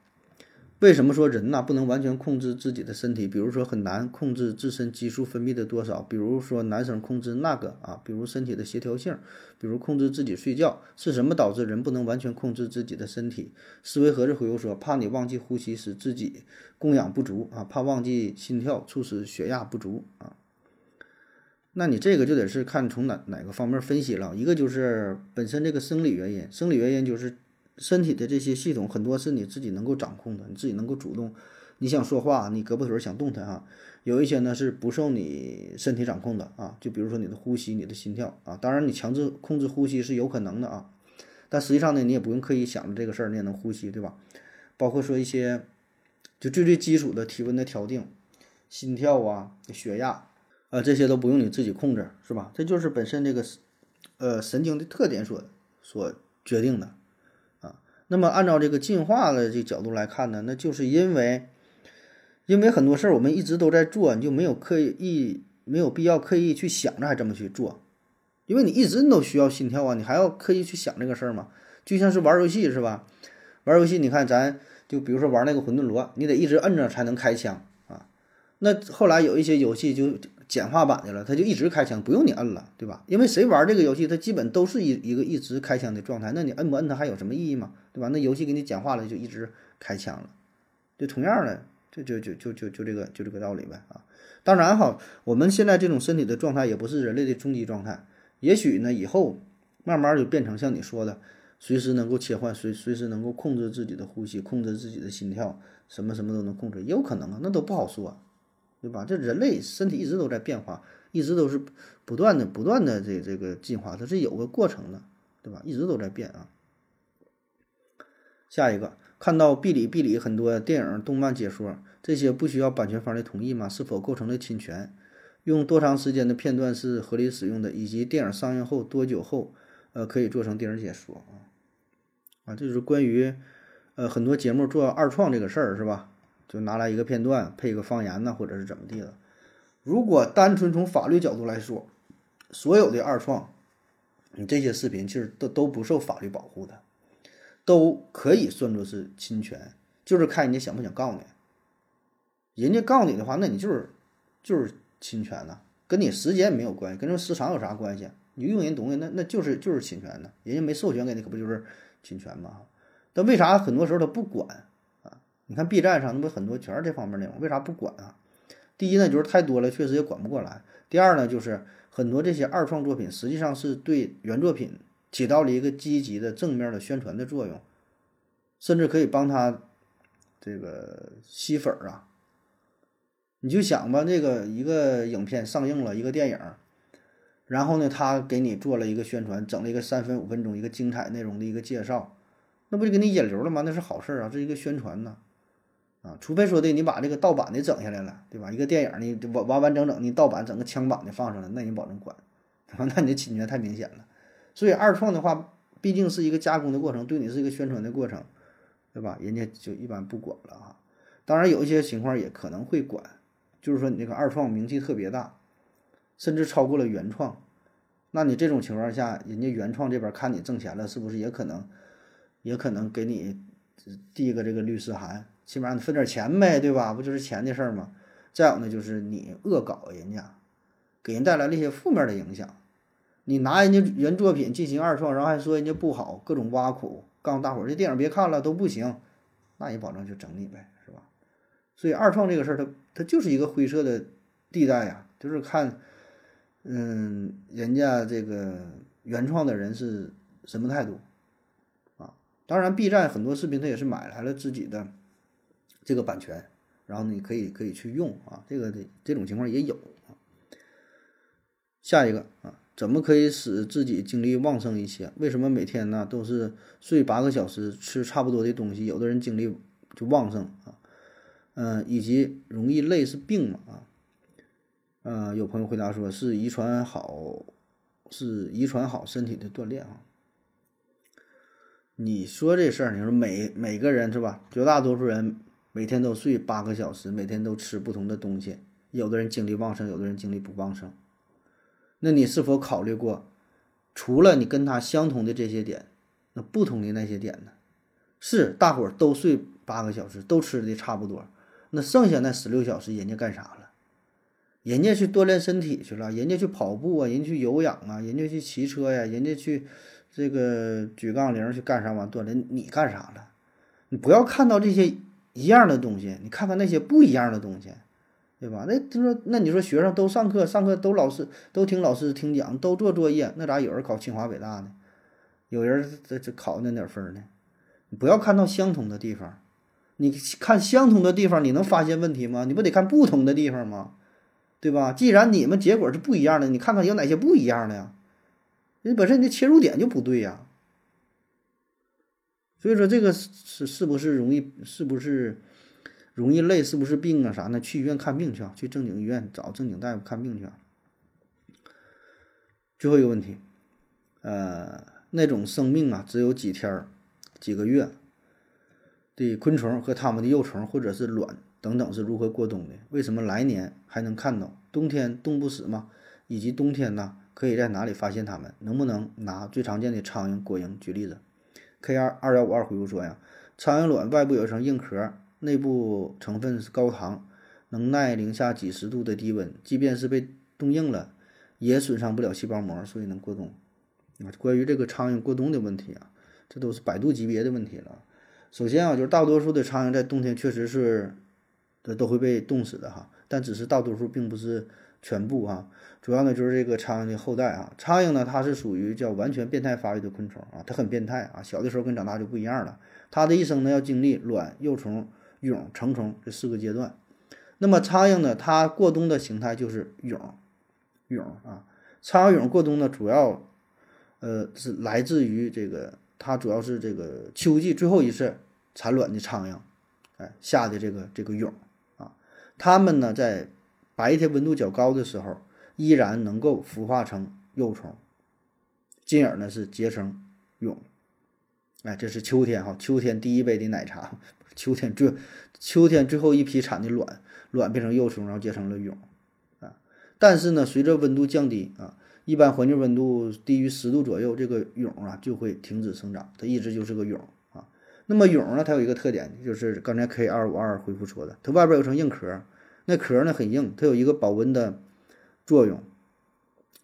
为什么说人呐不能完全控制自己的身体？比如说很难控制自身激素分泌的多少，比如说男生控制那个啊，比如身体的协调性，比如控制自己睡觉，是什么导致人不能完全控制自己的身体？思维盒子回复说：怕你忘记呼吸，使自己供氧不足啊，怕忘记心跳，促使血压不足啊。那你这个就得是看从哪哪个方面分析了，一个就是本身这个生理原因，生理原因就是。身体的这些系统很多是你自己能够掌控的，你自己能够主动。你想说话，你胳膊腿想动弹啊。有一些呢是不受你身体掌控的啊，就比如说你的呼吸、你的心跳啊。当然，你强制控制呼吸是有可能的啊，但实际上呢，你也不用刻意想着这个事儿，你也能呼吸，对吧？包括说一些就最最基础的体温的调定、心跳啊、血压啊，这些都不用你自己控制，是吧？这就是本身这个呃神经的特点所所决定的。那么，按照这个进化的这角度来看呢，那就是因为，因为很多事儿我们一直都在做，你就没有刻意，没有必要刻意去想着还这么去做，因为你一直都需要心跳啊，你还要刻意去想这个事儿吗？就像是玩游戏是吧？玩游戏，你看咱就比如说玩那个魂斗罗，你得一直摁着才能开枪啊。那后来有一些游戏就。简化版的了，它就一直开枪，不用你摁了，对吧？因为谁玩这个游戏，它基本都是一一个一直开枪的状态，那你摁不摁它还有什么意义吗？对吧？那游戏给你简化了，就一直开枪了，就同样的，就就就就就就这个就这个道理呗啊！当然哈，我们现在这种身体的状态也不是人类的终极状态，也许呢以后慢慢就变成像你说的，随时能够切换，随随时能够控制自己的呼吸，控制自己的心跳，什么什么都能控制，也有可能啊，那都不好说。对吧？这人类身体一直都在变化，一直都是不断的、不断的这这个进化，它是有个过程的，对吧？一直都在变啊。下一个，看到哔哩哔哩很多电影、动漫解说，这些不需要版权方的同意吗？是否构成了侵权？用多长时间的片段是合理使用的？以及电影上映后多久后，呃，可以做成电影解说啊？啊，这就是关于呃很多节目做二创这个事儿，是吧？就拿来一个片段配一个方言呢，或者是怎么地的。如果单纯从法律角度来说，所有的二创，你这些视频其实都都不受法律保护的，都可以算作是侵权，就是看人家想不想告你。人家告你的话，那你就是就是侵权呢，跟你时间没有关系，跟这时长有啥关系？你用人东西，那那就是就是侵权的，人家没授权给你，可不就是侵权吗？但为啥很多时候他不管？你看 B 站上那不很多全是这方面内容，为啥不管啊？第一呢，就是太多了，确实也管不过来。第二呢，就是很多这些二创作品实际上是对原作品起到了一个积极的正面的宣传的作用，甚至可以帮他这个吸粉儿啊。你就想吧，这个一个影片上映了一个电影，然后呢，他给你做了一个宣传，整了一个三分五分钟一个精彩内容的一个介绍，那不就给你引流了吗？那是好事啊，这一个宣传呢。啊除非说的你把这个盗版的整下来了，对吧？一个电影你完完完整整你盗版整个枪版的放上了，那你保证管，那你的侵权太明显了。所以二创的话，毕竟是一个加工的过程，对你是一个宣传的过程，对吧？人家就一般不管了啊。当然有一些情况也可能会管，就是说你这个二创名气特别大，甚至超过了原创，那你这种情况下，人家原创这边看你挣钱了，是不是也可能，也可能给你递一个这个律师函？起码你分点钱呗，对吧？不就是钱的事儿吗？再有呢，就是你恶搞人家，给人带来了一些负面的影响。你拿人家原作品进行二创，然后还说人家不好，各种挖苦，告诉大伙儿这电影别看了都不行，那也保证就整你呗，是吧？所以二创这个事儿，它它就是一个灰色的地带呀，就是看，嗯，人家这个原创的人是什么态度啊？当然，B 站很多视频他也是买来了自己的。这个版权，然后你可以可以去用啊，这个这种情况也有啊。下一个啊，怎么可以使自己精力旺盛一些？为什么每天呢都是睡八个小时，吃差不多的东西，有的人精力就旺盛啊？嗯，以及容易累是病吗？啊？嗯，有朋友回答说是遗传好，是遗传好身体的锻炼啊。你说这事儿，你说每每个人是吧？绝大多数人每天都睡八个小时，每天都吃不同的东西，有的人精力旺盛，有的人精力不旺盛。那你是否考虑过，除了你跟他相同的这些点，那不同的那些点呢？是大伙儿都睡八个小时，都吃的差不多，那剩下那十六小时人家干啥了？人家去锻炼身体去了，人家去跑步啊，人家去有氧啊，人家去骑车呀，人家去这个举杠铃去干啥玩锻炼？你干啥了？你不要看到这些一样的东西，你看看那些不一样的东西，对吧？那他说，那你说学生都上课，上课都老师都听老师听讲，都做作业，那咋有人考清华北大呢？有人这这考那点分呢？你不要看到相同的地方，你看相同的地方，你能发现问题吗？你不得看不同的地方吗？对吧？既然你们结果是不一样的，你看看有哪些不一样的呀？人本身你的切入点就不对呀。所以说这个是是不是容易是不是容易累？是不是病啊啥呢？去医院看病去啊，去正经医院找正经大夫看病去啊。最后一个问题，呃，那种生命啊只有几天儿、几个月的昆虫和它们的幼虫或者是卵。等等是如何过冬的？为什么来年还能看到？冬天冻不死吗？以及冬天呢，可以在哪里发现它们？能不能拿最常见的苍蝇、果蝇举例子？K 二二幺五二回复说呀，苍蝇卵外部有一层硬壳，内部成分是高糖，能耐零下几十度的低温，即便是被冻硬了，也损伤不了细胞膜，所以能过冬。啊，关于这个苍蝇过冬的问题啊，这都是百度级别的问题了。首先啊，就是大多数的苍蝇在冬天确实是。这都会被冻死的哈，但只是大多数，并不是全部哈。主要呢就是这个苍蝇的后代啊。苍蝇呢，它是属于叫完全变态发育的昆虫啊，它很变态啊。小的时候跟长大就不一样了。它的一生呢要经历卵、幼虫、蛹、成虫这四个阶段。那么苍蝇呢，它过冬的形态就是蛹，蛹啊。苍蝇蛹过冬呢，主要呃是来自于这个，它主要是这个秋季最后一次产卵的苍蝇，哎下的这个这个蛹。它们呢，在白天温度较高的时候，依然能够孵化成幼虫，进而呢是结成蛹。哎，这是秋天哈，秋天第一杯的奶茶，秋天最秋天最后一批产的卵，卵变成幼虫，然后结成了蛹啊。但是呢，随着温度降低啊，一般环境温度低于十度左右，这个蛹啊就会停止生长，它一直就是个蛹。那么蛹呢，它有一个特点，就是刚才 K 二五二回复说的，它外边有层硬壳，那壳呢很硬，它有一个保温的作用。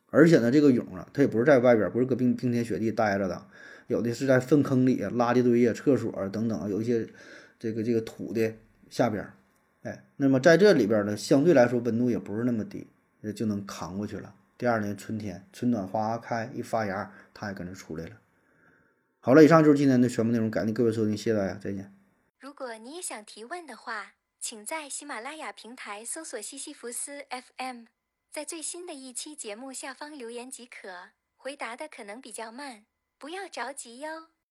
而且呢，这个蛹啊，它也不是在外边，不是搁冰冰天雪地待着的，有的是在粪坑里、垃圾堆啊、厕所等等，有一些这个这个土的下边。哎，那么在这里边呢，相对来说温度也不是那么低，就能扛过去了。第二年春天，春暖花开，一发芽，它也跟着出来了。好了，以上就是今天的全部内容，感谢各位收听，谢谢大家，再见。如果你也想提问的话，请在喜马拉雅平台搜索西西弗斯 FM，在最新的一期节目下方留言即可，回答的可能比较慢，不要着急哟。